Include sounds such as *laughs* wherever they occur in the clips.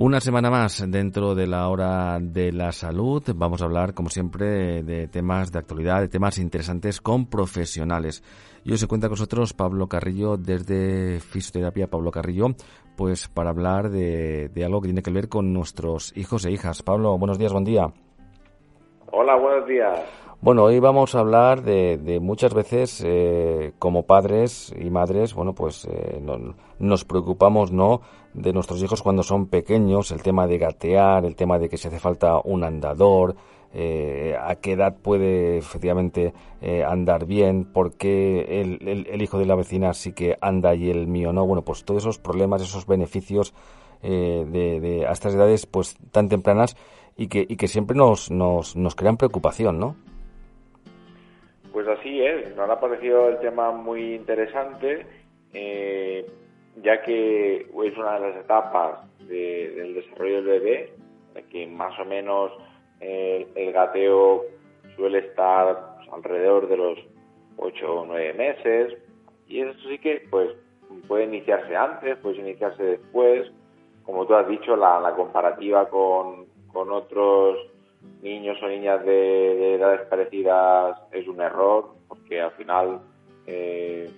Una semana más dentro de la hora de la salud. Vamos a hablar, como siempre, de temas de actualidad, de temas interesantes con profesionales. Y hoy se cuenta con nosotros Pablo Carrillo desde Fisioterapia Pablo Carrillo, pues para hablar de, algo que tiene que ver con nuestros hijos e hijas. Pablo, buenos días, buen día. Hola, buenos días. Bueno, hoy vamos a hablar de, muchas veces eh, como padres y madres, bueno, pues eh, nos preocupamos, ¿no?, de nuestros hijos cuando son pequeños, el tema de gatear, el tema de que se hace falta un andador, eh, a qué edad puede efectivamente andar bien, por qué el, hijo de la vecina sí que anda y el mío no. Bueno, pues todos esos problemas, esos beneficios de, de, a estas edades pues tan tempranas y que, y que siempre nos, nos, nos crean preocupación, ¿no? Pues así es, nos ha parecido el tema muy interesante, eh, ya que es una de las etapas del desarrollo del bebé, que más o menos el gateo suele estar pues, alrededor de los 8 o 9 meses, y eso sí que pues puede iniciarse antes, puede iniciarse después, como tú has dicho, la, la comparativa con, con otros niños o niñas de, edades parecidas es un error, porque al final eh,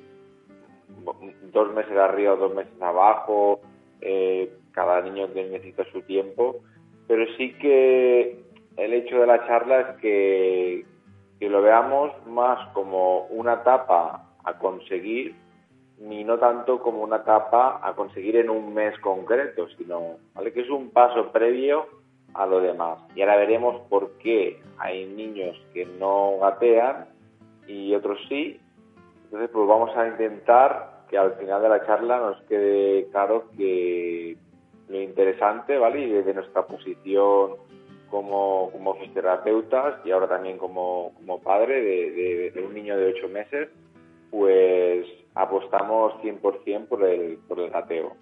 dos meses arriba dos meses abajo, eh, cada niño necesita su tiempo, pero sí que el hecho de la charla es que, que lo veamos más como una etapa a conseguir, ni no tanto como una etapa a conseguir en un mes concreto, sino ¿vale? que es un paso previo a lo demás. Y ahora veremos por qué hay niños que no gatean y otros sí. Entonces, pues vamos a intentar que al final de la charla nos quede claro que lo interesante, ¿vale? Y desde nuestra posición como, como fisioterapeutas y ahora también como, como padre de, un niño de 8 meses, pues apostamos 100% por el, por el gateo.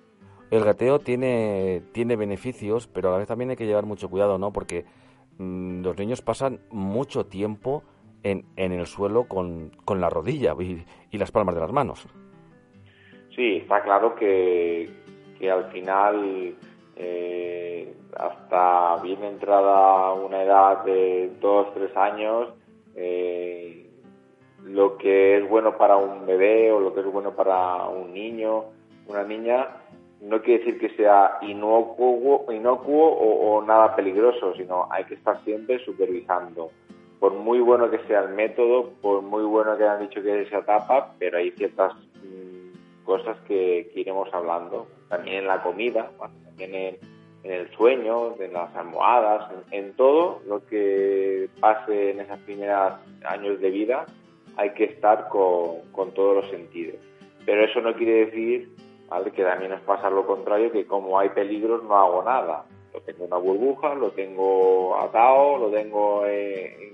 El gateo tiene, tiene beneficios, pero a la vez también hay que llevar mucho cuidado, ¿no? Porque mm, los niños pasan mucho tiempo en, en el suelo con, con la rodilla y, las palmas de las manos. Sí, está claro que, que al final, eh, hasta bien entrada una edad de dos, tres años, eh, lo que es bueno para un bebé o lo que es bueno para un niño, una niña, no quiere decir que sea inocuo, inocuo o, nada peligroso, sino hay que estar siempre supervisando. Por muy bueno que sea el método, por muy bueno que hayan dicho que es esa etapa, pero hay ciertas mm, cosas que, iremos hablando. También en la comida, también en, el sueño, en las almohadas, en, todo lo que pase en esos primeros años de vida, hay que estar con, con todos los sentidos. Pero eso no quiere decir que también nos pasa lo contrario, que como hay peligros no hago nada. Lo tengo en una burbuja, lo tengo atado, lo tengo en,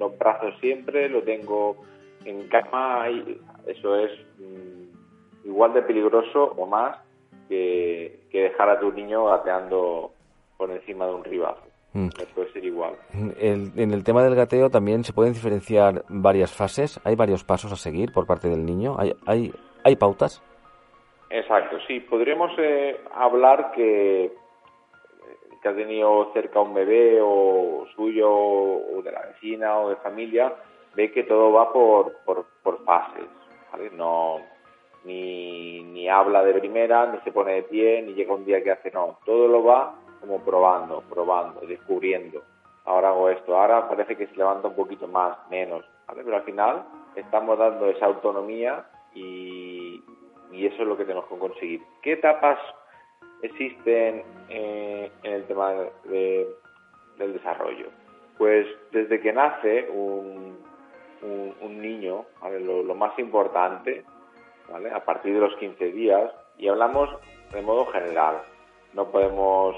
los brazos siempre, lo tengo en cama, y eso es mm, igual de peligroso o más que, dejar a tu niño gateando por encima de un ribazo. Mm. Puede ser igual. en el tema del gateo también se pueden diferenciar varias fases. ¿Hay varios pasos a seguir por parte del niño? ¿Hay, hay, hay pautas? Exacto, sí. Podríamos eh, hablar que, que ha tenido cerca un bebé o suyo o de la vecina o de familia, ve que todo va por, por, por fases, ¿vale? No, ni, ni habla de primera, ni se pone de pie, ni llega un día que hace, no. Todo lo va como probando, probando, descubriendo. Ahora hago esto, ahora parece que se levanta un poquito más, menos, ¿vale? Pero al final estamos dando esa autonomía y, y eso es lo que tenemos que conseguir. ¿Qué etapas existen eh, en el tema del desarrollo? Pues desde que nace un, un, niño, lo, más importante, ¿vale? a partir de los 15 días, y hablamos de modo general, no podemos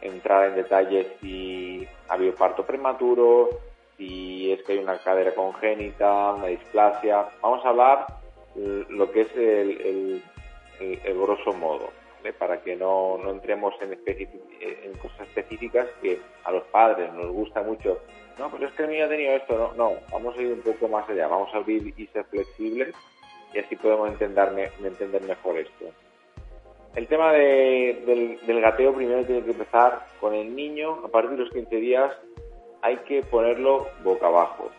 entrar en detalles si ha habido parto prematuro, si es que hay una cadera congénita, una displasia, vamos a hablar lo que es el, el, grosso modo, para que no, no entremos en, en cosas específicas que a los padres nos gusta mucho. No, pero es que el niño ha tenido esto. No, no, vamos a ir un poco más allá, vamos a abrir y ser flexibles y así podemos entender, entender mejor esto. el tema del, del, gateo primero tiene que empezar con el niño. A partir de los 15 días hay que ponerlo boca abajo.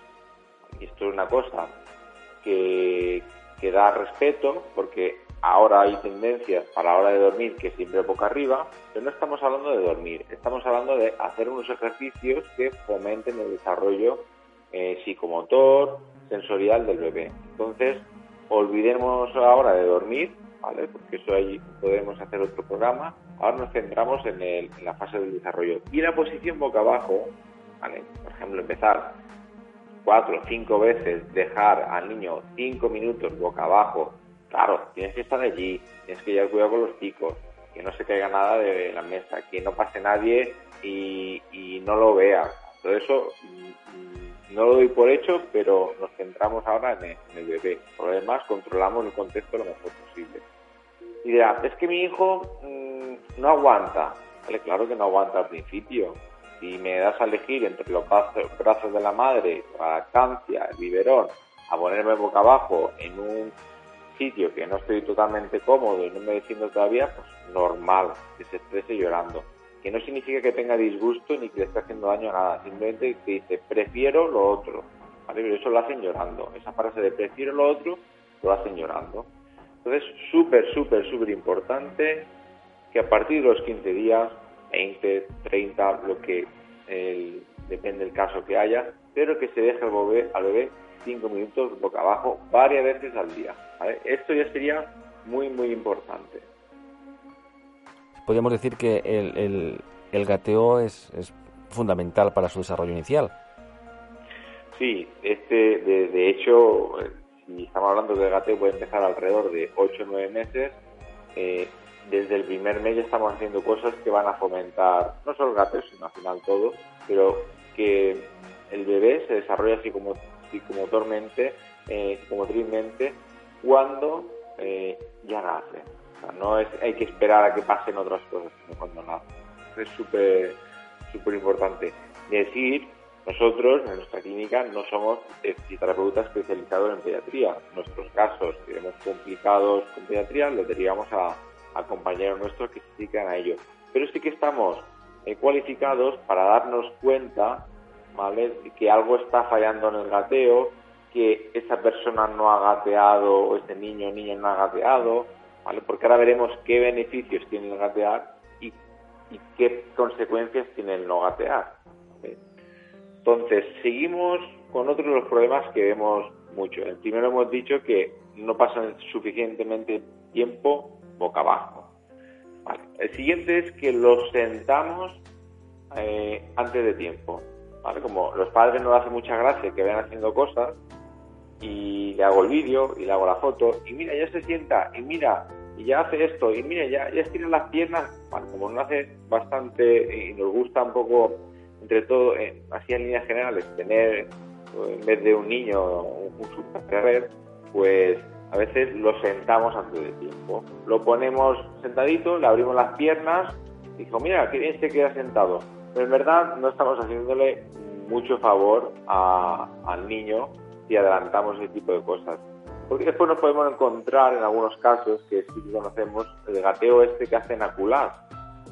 Y esto es una cosa que, que da respeto porque ahora hay tendencias para la hora de dormir que siempre boca arriba, pero no estamos hablando de dormir, estamos hablando de hacer unos ejercicios que fomenten el desarrollo eh, psicomotor, sensorial del bebé. Entonces, olvidemos ahora de dormir, ¿vale? Porque eso ahí podemos hacer otro programa. Ahora nos centramos en, en la fase del desarrollo. Y la posición boca abajo, ¿vale? Por ejemplo, empezar cuatro o cinco veces, dejar al niño cinco minutos boca abajo. Claro, tienes que estar allí, tienes que llevar cuidado con los chicos, que no se caiga nada de la mesa, que no pase nadie y, y no lo vea. Todo eso no lo doy por hecho, pero nos centramos ahora en el, bebé. Por lo demás, controlamos el contexto lo mejor posible. Y dirá, es que mi hijo mm, no aguanta. Vale, claro que no aguanta al principio. Si me das a elegir entre los brazos de la madre, la lactancia, el biberón, a ponerme boca abajo en un sitio que no estoy totalmente cómodo y no me defiendo todavía, pues normal que se estrese llorando. Que no significa que tenga disgusto ni que le esté haciendo daño a nada, simplemente que dice prefiero lo otro, Pero eso lo hacen llorando, esa frase de prefiero lo otro lo hacen llorando. Entonces, súper, súper, súper importante que a partir de los 15 días, 20, 30, lo que depende del caso que haya, pero que se deje al bebé, al bebé 5 minutos boca abajo varias veces al día. Esto ya sería muy, muy importante podríamos decir que el, el, gateo es, es, fundamental para su desarrollo inicial. Sí, este, de, hecho, eh, si estamos hablando de gateo puede empezar alrededor de 8 o 9 meses. Eh, desde el primer mes ya estamos haciendo cosas que van a fomentar no solo el gateo, sino al final todo, pero que el bebé se desarrolla así como psicomotormente, eh, psicomotricmente, cuando eh, ya nace no es, hay que esperar a que pasen otras cosas, sino cuando nace. Es súper importante. Decir, nosotros en nuestra clínica no somos fisioterapeutas especializados en pediatría. Nuestros casos que hemos complicados con pediatría los derivamos a, a compañeros nuestros que se dedican a ello. Pero sí que estamos eh, cualificados para darnos cuenta ¿vale? que algo está fallando en el gateo, que esa persona no ha gateado o este niño o niña no ha gateado, porque ahora veremos qué beneficios tiene el gatear y, qué consecuencias tiene el no gatear. Entonces, seguimos con otro de los problemas que vemos mucho. El primero hemos dicho que no pasan suficientemente tiempo boca abajo. El siguiente es que los sentamos eh, antes de tiempo. Como los padres no hacen mucha gracia que vayan haciendo cosas, y le hago el vídeo y le hago la foto y mira, ya se sienta y mira, y ya hace esto y mira, ya, ya estira las piernas, como nos hace bastante y nos gusta un poco, entre todo, eh, así en líneas generales, tener en vez de un niño un, un pues a veces lo sentamos antes de tiempo. Lo ponemos sentadito, le abrimos las piernas y dijo, mira, qué bien se queda sentado. Pero en verdad no estamos haciéndole mucho favor al niño si adelantamos ese tipo de cosas. Porque después nos podemos encontrar en algunos casos que sí conocemos el gateo este que hacen a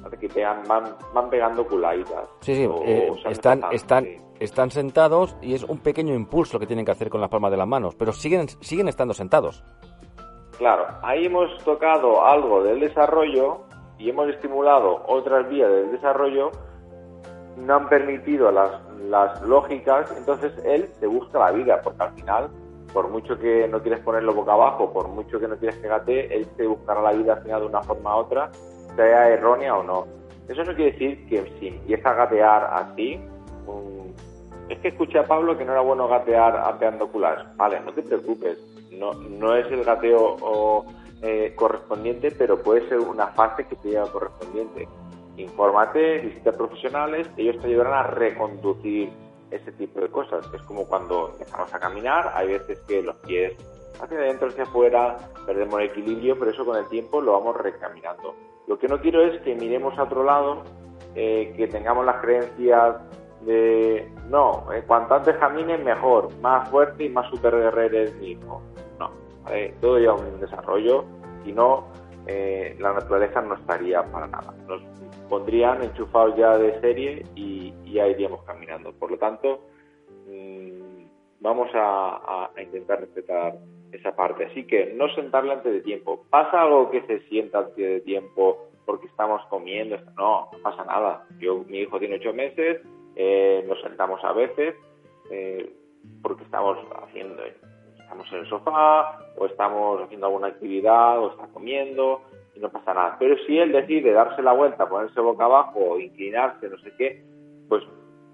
que van, van pegando culaitas. Sí, sí, eh, están, están, están sentados y es un pequeño impulso que tienen que hacer con las palmas de las manos, pero siguen, siguen estando sentados. Claro, ahí hemos tocado algo del desarrollo y hemos estimulado otras vías del desarrollo, no han permitido las las lógicas, entonces él te busca la vida, porque al final, por mucho que no quieres ponerlo boca abajo, por mucho que no quieres que gate, él te buscará la vida al final de una forma u otra, sea errónea o no. Eso no quiere decir que si empieza a gatear así, es que escuché a Pablo que no era bueno gatear apeando culas. Vale, no te preocupes, no, no es el gateo eh, correspondiente, pero puede ser una fase que te lleva correspondiente infórmate, visita profesionales, ellos te ayudarán a reconducir ese tipo de cosas. Es como cuando empezamos a caminar, hay veces que los pies hacia adentro, hacia afuera, perdemos el equilibrio, pero eso con el tiempo lo vamos recaminando. Lo que no quiero es que miremos a otro lado, eh, que tengamos las creencias de no, eh, cuanto antes camine mejor, más fuerte y más super guerrero es mi hijo. No, todo lleva un desarrollo y no eh, la naturaleza no estaría para nada. Nos pondrían enchufados ya de serie y, ya iríamos caminando. Por lo tanto, mm, vamos a, intentar respetar esa parte. Así que no sentarle antes de tiempo. ¿Pasa algo que se sienta antes de tiempo porque estamos comiendo? No, no pasa nada. Yo, mi hijo tiene ocho meses, eh, nos sentamos a veces eh, porque estamos haciendo estamos en el sofá o estamos haciendo alguna actividad o está comiendo y no pasa nada. Pero si él decide darse la vuelta, ponerse boca abajo inclinarse, no sé qué, pues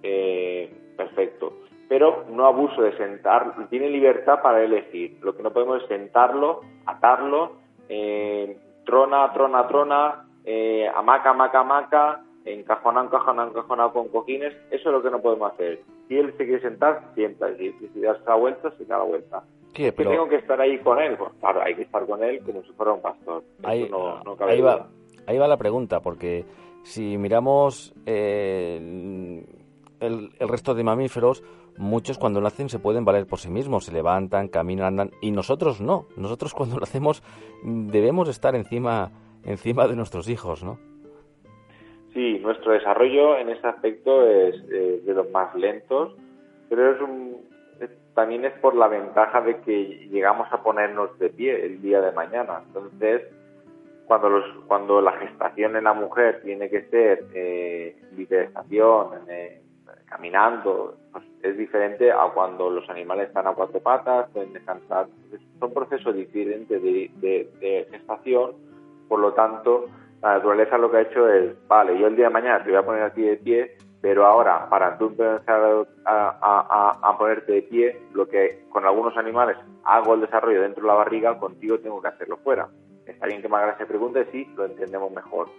eh, perfecto. Pero no abuso de sentar, tiene libertad para elegir. Lo que no podemos es sentarlo, atarlo, eh, trona, trona, trona, eh, hamaca, hamaca, hamaca, encajonado, encajonado, encajonado con cojines. Eso es lo que no podemos hacer. Si él se quiere sentar, sienta. Y si darse la vuelta, se da la vuelta pero... tengo que estar ahí con él? Pues claro, hay que estar con él como si fuera un pastor. Ahí, va, ahí va la pregunta, porque si miramos eh, el, resto de mamíferos, muchos cuando lo hacen se pueden valer por sí mismos, se levantan, caminan, andan, y nosotros no. Nosotros cuando lo hacemos debemos estar encima, encima de nuestros hijos, ¿no? Sí, nuestro desarrollo en ese aspecto es eh, de los más lentos, pero es un, también es por la ventaja de que llegamos a ponernos de pie el día de mañana. Entonces, cuando, los, cuando la gestación en la mujer tiene que ser eh, eh, caminando, pues es diferente a cuando los animales están a cuatro patas, pueden descansar. son procesos diferentes de, de gestación, por lo tanto, la naturaleza lo que ha hecho es, vale, yo el día de mañana te voy a poner aquí de pie, pero ahora, para tú empezar a, ponerte de pie, lo que con algunos animales hago el desarrollo dentro de la barriga, contigo tengo que hacerlo fuera. Está bien que me hagas esa pregunta y sí, lo entendemos mejor.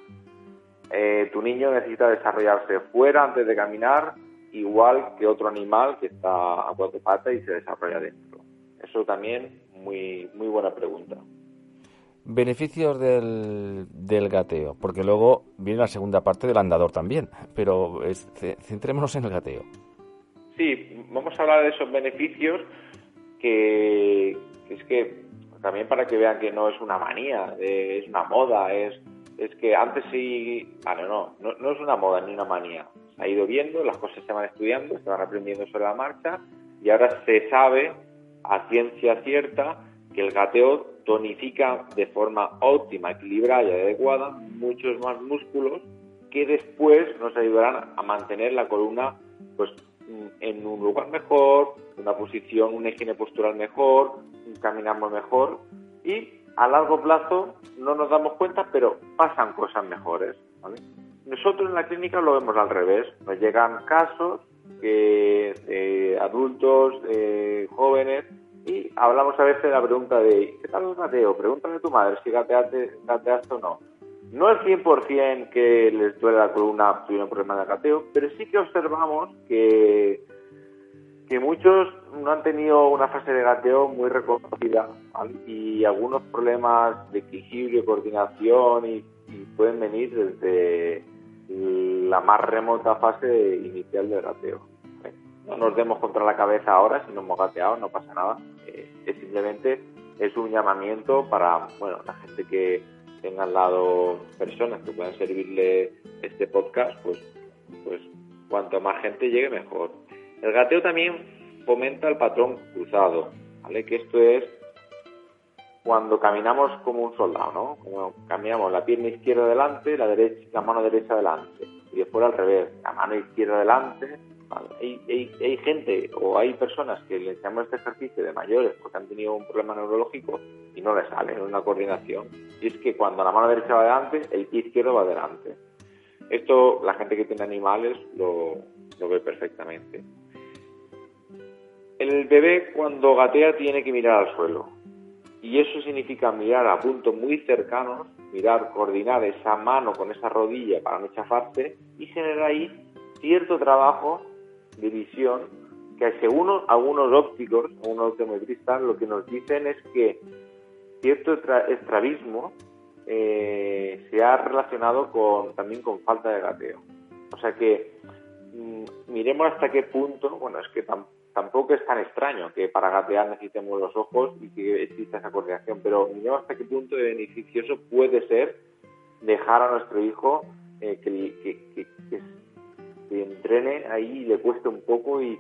Eh, tu niño necesita desarrollarse fuera antes de caminar, igual que otro animal que está a cuatro patas y se desarrolla dentro. Eso también muy, muy buena pregunta. Beneficios del, del, gateo, porque luego viene la segunda parte del andador también, pero centrémonos en el gateo. Sí, vamos a hablar de esos beneficios que, es que también para que vean que no es una manía, es una moda, es, es que antes sí, vale, no, no, no es una moda ni una manía. Se ha ido viendo, las cosas se van estudiando, se van aprendiendo sobre la marcha y ahora se sabe a ciencia cierta que el gateo tonifica de forma óptima, equilibrada y adecuada muchos más músculos que después nos ayudarán a mantener la columna pues en un lugar mejor, una posición, una higiene postural mejor, caminamos mejor y a largo plazo no nos damos cuenta, pero pasan cosas mejores. Nosotros en la clínica lo vemos al revés. Nos llegan casos que eh, adultos, eh, jóvenes, y hablamos a veces de la pregunta de, ¿qué tal es gateo? Pregúntale a tu madre si gateaste, gateaste o no. No es 100% que les duele la columna tuvieron problemas de gateo, pero sí que observamos que, que muchos no han tenido una fase de gateo muy reconocida y algunos problemas de equilibrio, coordinación y, y pueden venir desde la más remota fase inicial del gateo no nos demos contra la cabeza ahora si no hemos gateado, no pasa nada. Eh, simplemente es un llamamiento para bueno la gente que tenga al lado personas que puedan servirle este podcast, pues, pues cuanto más gente llegue mejor. El gateo también fomenta el patrón cruzado, ¿vale? Que esto es cuando caminamos como un soldado, ¿no? Como caminamos la pierna izquierda adelante, la derecha, la mano derecha adelante, y después al revés, la mano izquierda adelante, hay, gente o hay personas que le llaman este ejercicio de mayores porque han tenido un problema neurológico y no les sale, en una coordinación. Y es que cuando la mano derecha va adelante, el pie izquierdo va adelante. Esto la gente que tiene animales lo, lo ve perfectamente. El bebé cuando gatea tiene que mirar al suelo. Y eso significa mirar a puntos muy cercanos, mirar, coordinar esa mano con esa rodilla para no chafarse y generar ahí cierto trabajo de visión que según algunos ópticos, algunos optometristas, lo que nos dicen es que cierto estrabismo eh, se ha relacionado con, también con falta de gateo. O sea que mm, miremos hasta qué punto, bueno, es que tampoco es tan extraño que para gatear necesitemos los ojos y que exista esa coordinación, pero miremos hasta qué punto de beneficioso puede ser dejar a nuestro hijo eh, que, entrene ahí y le cueste un poco y,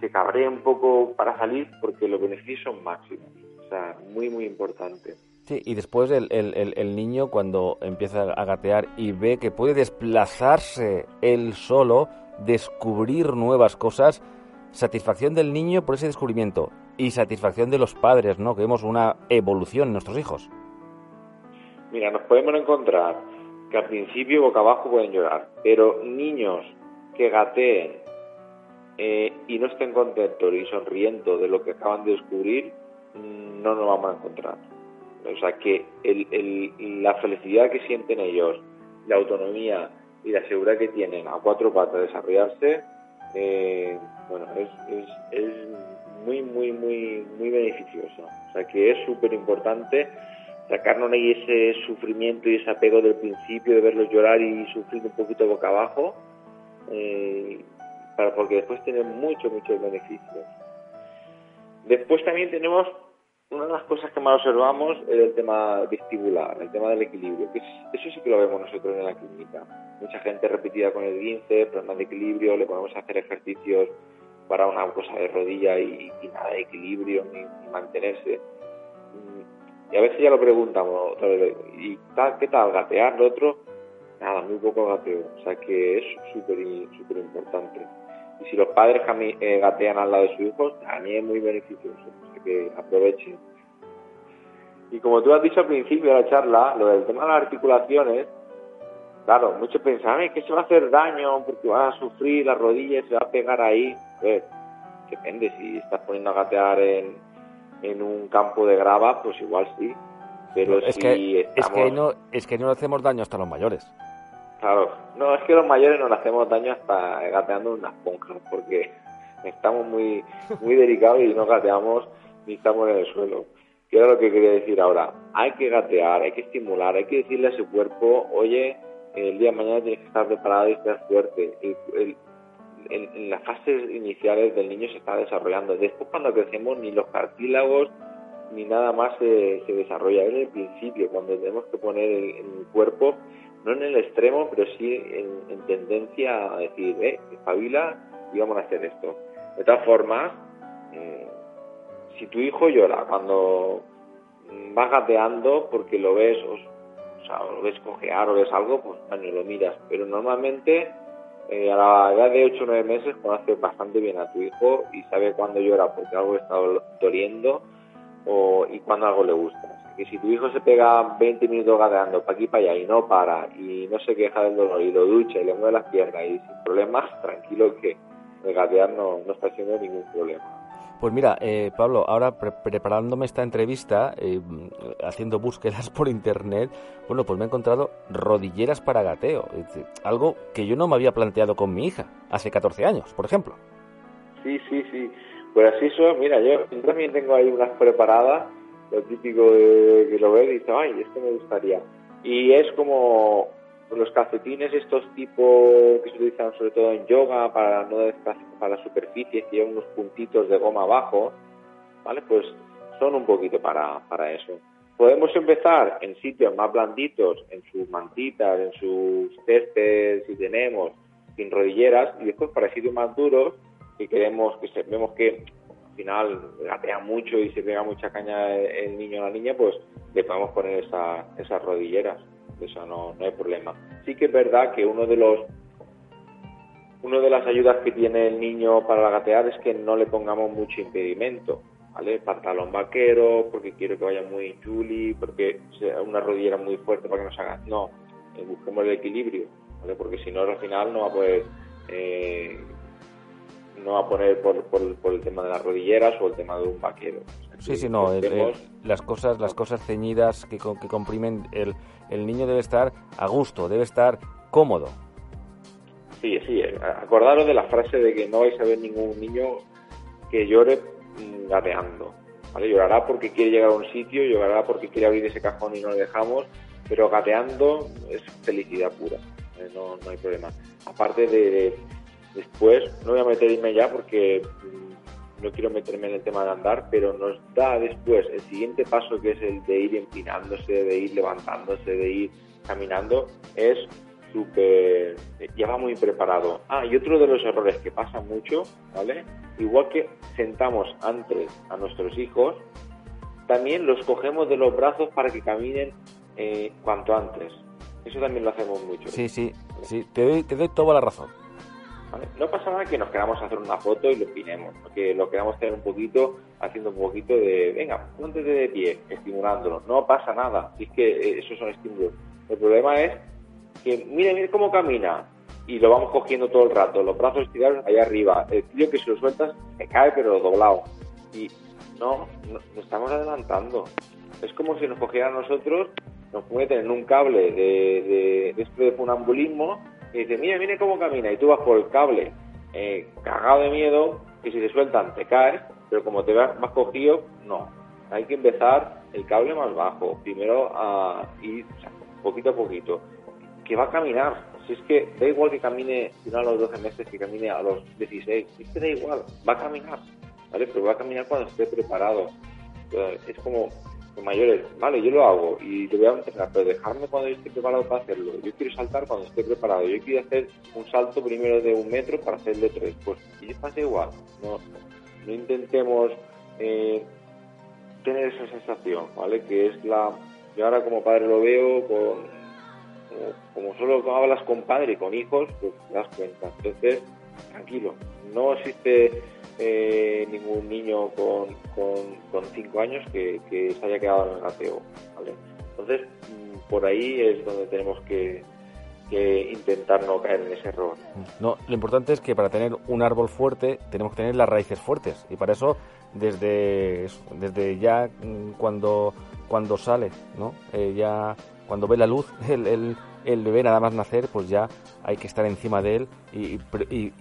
se cabree un poco para salir porque los beneficios son máximos. O sea, muy, muy importante. Sí, y después el, el, el, niño cuando empieza a gatear y ve que puede desplazarse él solo, descubrir nuevas cosas, satisfacción del niño por ese descubrimiento y satisfacción de los padres, ¿no? Que vemos una evolución en nuestros hijos. Mira, nos podemos encontrar que al principio boca abajo pueden llorar, pero niños que gateen eh, y no estén contentos y sonriendo de lo que acaban de descubrir, mm, no nos vamos a encontrar. O sea que la felicidad que sienten ellos, la autonomía y la seguridad que tienen a cuatro patas de desarrollarse, eh, bueno, es, es, muy, muy, muy, muy beneficioso. O sea que es súper importante sacarnos ahí ese sufrimiento y ese apego del principio de verlos llorar y sufrir un poquito boca abajo, eh, para, porque después tienen muchos, muchos beneficios. Después también tenemos una de las cosas que más observamos es el tema vestibular, el tema del equilibrio, que eso sí que lo vemos nosotros en la clínica. Mucha gente repetida con el 15, problemas de equilibrio, le podemos hacer ejercicios para una cosa de rodilla y, nada de equilibrio ni, mantenerse. Y a veces ya lo preguntamos, ¿y qué tal gatear? Lo otro, nada, muy poco gateo. O sea que es súper súper importante. Y si los padres eh, gatean al lado de sus hijos, también es muy beneficioso que aprovechen. Y como tú has dicho al principio de la charla, lo del tema de las articulaciones, claro, muchos pensaban que se va a hacer daño porque vas a sufrir las rodillas, se va a pegar ahí. Pues, depende, si estás poniendo a gatear en, en un campo de grava, pues igual sí. Pero es si que, es que no es que no le hacemos daño hasta los mayores. Claro, no, es que los mayores no le hacemos daño hasta gateando unas esponja, porque estamos muy, muy delicados y no gateamos ni estamos en el suelo. ¿Qué era lo que quería decir ahora? Hay que gatear, hay que estimular, hay que decirle a su cuerpo, oye, el día de mañana tienes que estar preparado y estar fuerte. En, las fases iniciales del niño se está desarrollando. Después cuando crecemos ni los cartílagos ni nada más se, se desarrolla. Es el principio, cuando tenemos que poner el, cuerpo, no en el extremo, pero sí en, tendencia a decir, eh, espabila y vamos a hacer esto. De todas formas, mm, si tu hijo llora cuando vas gateando porque lo ves, o, sea, lo ves cojear o ves algo, pues bueno, lo miras. Pero normalmente eh, a la edad de 8 o 9 meses conoces bastante bien a tu hijo y sabe cuándo llora porque algo está doliendo o, y cuándo algo le gusta. que si tu hijo se pega 20 minutos gateando para aquí para allá y no para y no se queja del dolor y lo ducha y le mueve las piernas y sin problemas, tranquilo que el gatear no, no está haciendo ningún problema. Pues mira, eh, Pablo, ahora preparándome esta entrevista, eh, haciendo búsquedas por internet, bueno, pues me he encontrado rodilleras para gateo, algo que yo no me había planteado con mi hija hace 14 años, por ejemplo. Sí, sí, sí. Pues así son, mira, yo también tengo ahí unas preparadas, lo típico de que lo ve y dice, ay, esto me gustaría. Y es como los calcetines estos tipos que se utilizan sobre todo en yoga para no para la superficie, que llevan unos puntitos de goma abajo, ¿vale? Pues son un poquito para, para eso. Podemos empezar en sitios más blanditos, en sus mantitas, en sus céspedes, si tenemos, sin rodilleras, y después para sitios más duros, que queremos, que vemos que al final gatea mucho y se pega mucha caña el niño o la niña, pues le podemos poner esa, esas rodilleras eso no, no hay problema. Sí que es verdad que uno de los uno de las ayudas que tiene el niño para gatear es que no le pongamos mucho impedimento, ¿vale? Pantalón vaquero, porque quiero que vaya muy chuli, porque sea una rodillera muy fuerte para que no se haga. No, eh, busquemos el equilibrio, ¿vale? Porque si no, al final no va a poder eh, no va a poner por, por, el tema de las rodilleras o el tema de un vaquero. Sí, sí, no. las cosas, las cosas ceñidas que, que comprimen el, el niño debe estar a gusto, debe estar cómodo. Sí, sí. Eh, acordaros de la frase de que no vais a ver ningún niño que llore mm, gateando. Llorará porque quiere llegar a un sitio, llorará porque quiere abrir ese cajón y no lo dejamos, pero gateando es felicidad pura. No, no hay problema. Aparte de Después, no voy a meterme ya porque mm, no quiero meterme en el tema de andar, pero nos da después el siguiente paso que es el de ir empinándose, de ir levantándose, de ir caminando, es súper, ya va muy preparado. Ah, y otro de los errores que pasa mucho, ¿vale? Igual que sentamos antes a nuestros hijos, también los cogemos de los brazos para que caminen eh, cuanto antes. Eso también lo hacemos mucho. Sí, sí, sí, te doy, te doy toda la razón. No pasa nada que nos queramos hacer una foto y lo pinemos, porque lo queramos tener un poquito, haciendo un poquito de, venga, ponte de pie, estimulándolo. No pasa nada, es que eh, esos son estímulos. El problema es que mire, mire cómo camina y lo vamos cogiendo todo el rato, los brazos estirados allá arriba, el tío que si lo sueltas se cae pero doblado y no, nos estamos adelantando. Es como si nos cogieran nosotros, nos meten en un cable de, de, esto de funambulismo y dice, mire, mire cómo camina y tú vas por el cable eh, cagado de miedo y si te sueltan te caes, pero como te vas más cogido, no. Hay que empezar el cable más bajo, primero a ir poquito a poquito que va a caminar. Si es que da igual que camine, si a los 12 meses, que camine a los 16, es que da igual, va a caminar, ¿vale? Pero va a caminar cuando esté preparado. Es como mayores, vale, yo lo hago y lo voy a entrenar, pero dejarme cuando yo esté preparado para hacerlo. Yo quiero saltar cuando esté preparado. Yo quiero hacer un salto primero de un metro para hacer de tres. Pues y pasa igual. No, no intentemos eh, tener esa sensación, ¿vale? Que es la. Yo ahora como padre lo veo con como, solo hablas con padre y con hijos, pues te das cuenta. Entonces, tranquilo, no existe eh, ningún niño con, con, cinco años que, se haya quedado en el gateo. Entonces, mm, por ahí es donde tenemos que, intentar no caer en ese error. No, lo importante es que para tener un árbol fuerte tenemos que tener las raíces fuertes y para eso desde desde ya mm, cuando cuando sale, ¿no? Eh, ya cuando ve la luz, *laughs* el, el, bebé nada más nacer, pues ya hay que estar encima de él y,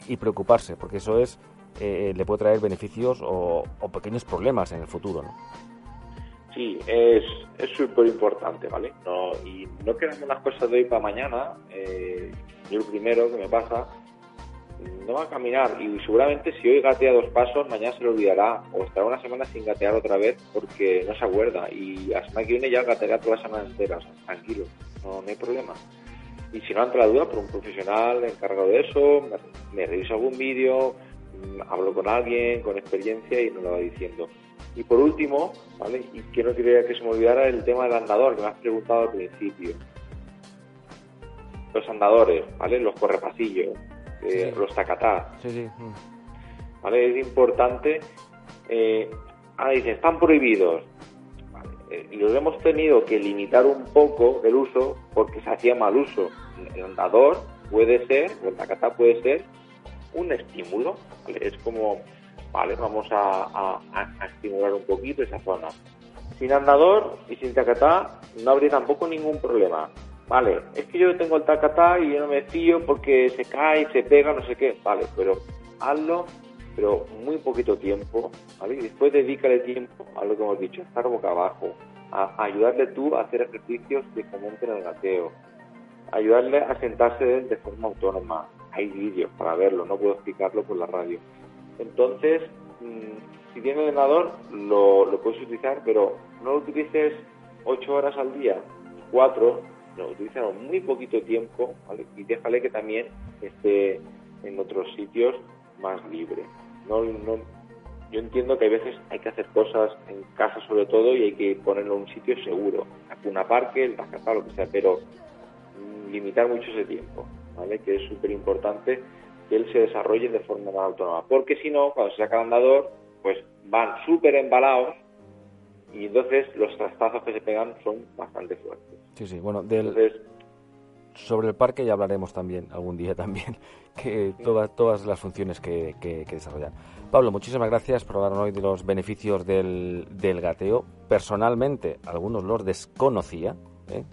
y, preocuparse, porque eso es eh, le puede traer beneficios o, pequeños problemas en el futuro, ¿no? Sí, es súper importante, ¿vale? No, y no queremos las cosas de hoy para mañana. Eh, yo lo primero que me pasa no va a caminar y seguramente si hoy gatea dos pasos, mañana se lo olvidará o estará una semana sin gatear otra vez porque no se acuerda y hasta que viene ya gateará toda la semana entera, tranquilo, no, hay problema. Y si no ante la duda, por un profesional encargado de eso, me, reviso algún vídeo, hablo con alguien con experiencia y nos lo va diciendo. Y por último, ¿vale? Y que no quería que se me olvidara el tema del andador, que me has preguntado al principio. Los andadores, ¿vale? Los correpasillos eh, los tacatá. Mm. ¿Vale? Es importante. Eh, ah, dice, están prohibidos. Eh, y los hemos tenido que limitar un poco el uso porque se hacía mal uso. El andador puede ser, o el tacatá puede ser un estímulo. Es como, vale, vamos a, a, estimular un poquito esa zona. Sin andador y sin tacatá no habría tampoco ningún problema. Vale, es que yo tengo el tacatá y yo no me fío porque se cae, se pega, no sé qué. Vale, pero hazlo, pero muy poquito tiempo, ¿vale? Y después dedícale tiempo a lo que hemos dicho, estar boca abajo, a, ayudarle tú a hacer ejercicios que fomenten el gateo, ayudarle a sentarse de forma autónoma. Hay vídeos para verlo, no puedo explicarlo por la radio. Entonces, mm, si tienes ordenador, lo, lo puedes utilizar, pero no lo utilices ocho horas al día, cuatro, no, utilizan muy poquito tiempo y déjale que también esté en otros sitios más libre. No, yo entiendo que hay veces hay que hacer cosas en casa sobre todo y hay que ponerlo en un sitio seguro, una parque, el casa, lo que sea, pero limitar mucho ese tiempo, ¿vale? que es súper importante que él se desarrolle de forma más autónoma, porque si no, cuando se saca el andador, pues van súper embalados y entonces los trastazos que se pegan son bastante fuertes. Sí, sí, bueno, del, sobre el parque ya hablaremos también, algún día también, *laughs* que todas, todas las funciones que, que, desarrollan. Pablo, muchísimas gracias por hablar hoy de los beneficios del, del gateo. Personalmente, algunos los desconocía, ¿eh?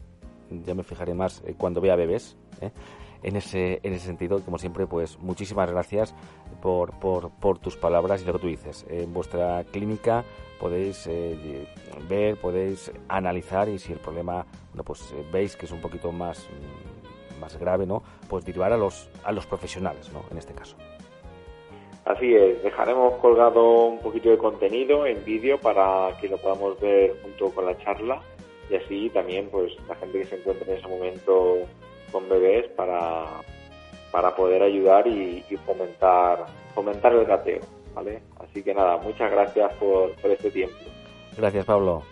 ya me fijaré más eh, cuando vea bebés. ¿eh? En ese, en ese sentido, como siempre, pues muchísimas gracias por, por, tus palabras y lo que tú dices. En vuestra clínica podéis eh, ver, podéis analizar y si el problema, bueno, pues eh, veis que es un poquito más, más grave, ¿no? Pues derivar a los, a los profesionales, ¿no? En este caso. Así es, dejaremos colgado un poquito de contenido en vídeo para que lo podamos ver junto con la charla y así también pues la gente que se encuentre en ese momento con bebés para, para poder ayudar y, fomentar, fomentar el gateo, ¿vale? Así que nada, muchas gracias por, por este tiempo. Gracias, Pablo.